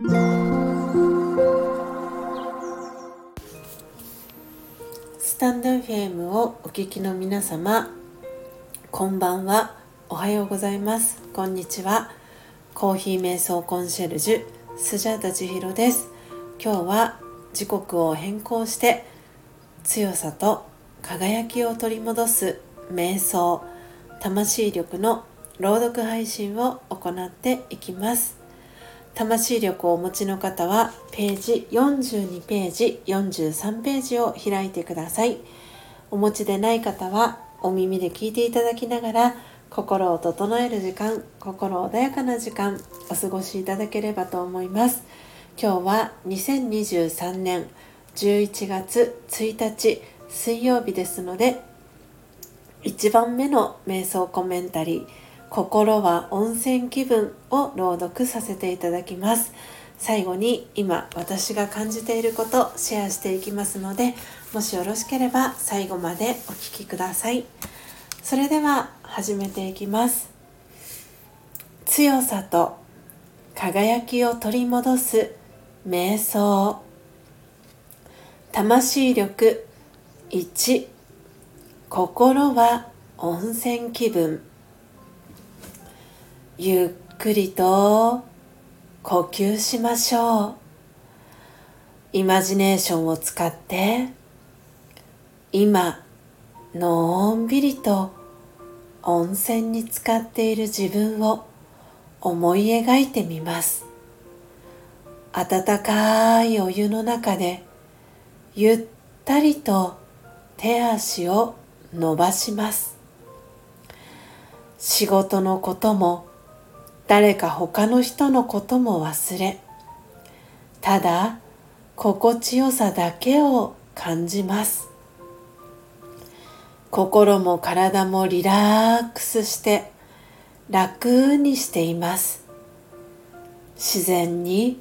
スタンド FM をお聞きの皆様こんばんは。おはようございます。こんにちは。コーヒー瞑想コンシェルジュスジャータ千尋です。今日は時刻を変更して強さと輝きを取り戻す瞑想魂力の朗読配信を行っていきます。魂力をお持ちの方はページ42ページ43ページを開いてください。お持ちでない方はお耳で聞いていただきながら心を整える時間心穏やかな時間お過ごしいただければと思います。今日は2023年11月1日水曜日ですので1番目の瞑想コメンタリー心は温泉気分を朗読させていただきます。最後に今私が感じていることシェアしていきますのでもしよろしければ最後までお聴きください。それでは始めていきます。強さと輝きを取り戻す瞑想。魂力1心は温泉気分。ゆっくりと呼吸しましょう。イマジネーションを使って今のんびりと温泉に浸かっている自分を思い描いてみます。温かいお湯の中でゆったりと手足を伸ばします。仕事のことも誰か他の人のことも忘れただ心地よさだけを感じます。心も体もリラックスして楽にしています。自然に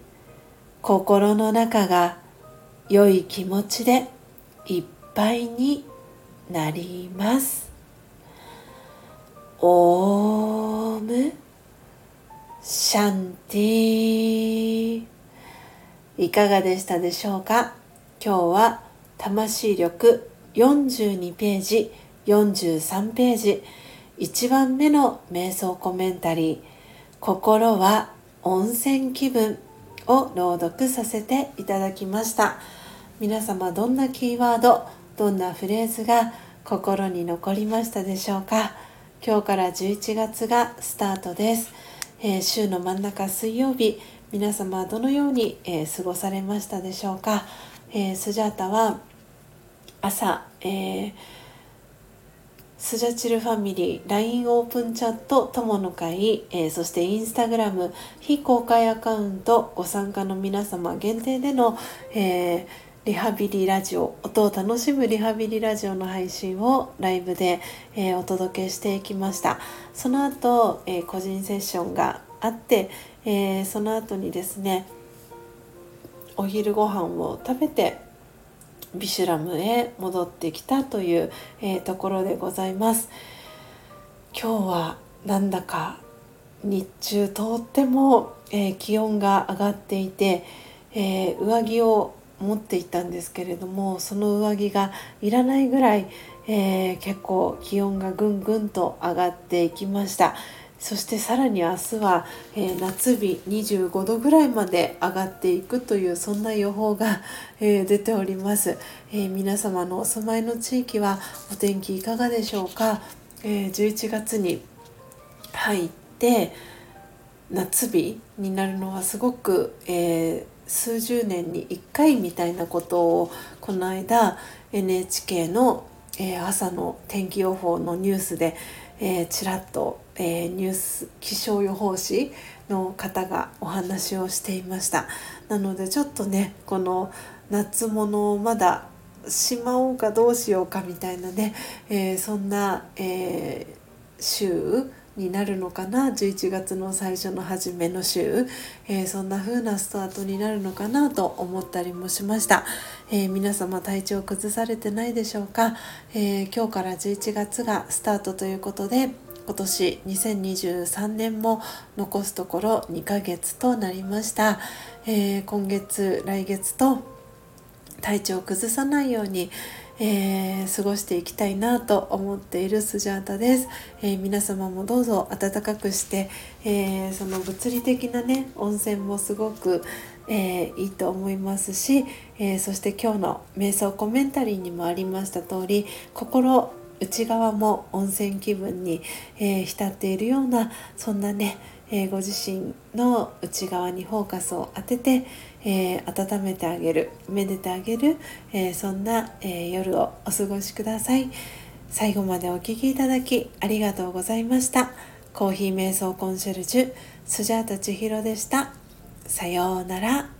心の中が良い気持ちでいっぱいになります。オーシャンティいかがでしたでしょうか？今日は魂力42ページ43ページ。1番目の瞑想コメンタリー「心は温泉気分」を朗読させていただきました。皆様どんなキーワードどんなフレーズが心に残りましたでしょうか？今日から11月がスタートです、えー、週の真ん中水曜日皆様どのように、えー、過ごされましたでしょうか、えー、スジャータは朝、えー、スジャチルファミリー LINE オープンチャット友の会、えー、そしてインスタグラム非公開アカウントご参加の皆様限定での、えー、リハビリラジオ音を楽しむリハビリラジオの配信をライブで、えー、お届けしていきました。その後、え個人セッションがあって、えその後にですねお昼ご飯を食べてビシュラムへ戻ってきたという、え、ところでございます。今日はなんだか日中とっても、え、気温が上がっていて、えー、上着を持っていたんですけれどもその上着がいらないぐらい、えー、結構気温がぐんぐんと上がっていきました。そしてさらに明日は、えー、夏日25度ぐらいまで上がっていくというそんな予報が、えー、出ております、えー、皆様のお住まいの地域はお天気いかがでしょうか、え11月に入って夏日になるのはすごく、え数十年に1回みたいなことをこの間 NHK の、え朝の天気予報のニュースで、え、ちらっと、え、ニュース気象予報士の方がお話をしていました。なのでちょっとねこの夏物をまだしまおうかどうしようかみたいなね、えー、そんな、え週になるのかな？11月の最初の初めの週、えー、そんな風なスタートになるのかなと思ったりもしました、えー、皆様体調崩されてないでしょうか、えー、今日から11月がスタートということで今年2023年も残すところ2ヶ月となりました、えー、今月来月と体調を崩さないように、えー、過ごしていきたいなと思っているスジャータです、えー、皆様もどうぞ暖かくして、えー、その物理的なね温泉もすごく、えいいと思いますし、えそして今日の瞑想コメンタリーにもありました通り心内側も温泉気分に、え浸っているようなそんなねえー、ご自身の内側にフォーカスを当てて、えー、温めてあげるめでてあげる、えー、そんな、え夜をお過ごしください。最後までお聴きいただきありがとうございました。コーヒー瞑想コンシェルジュスジャータ千尋でした。さようなら。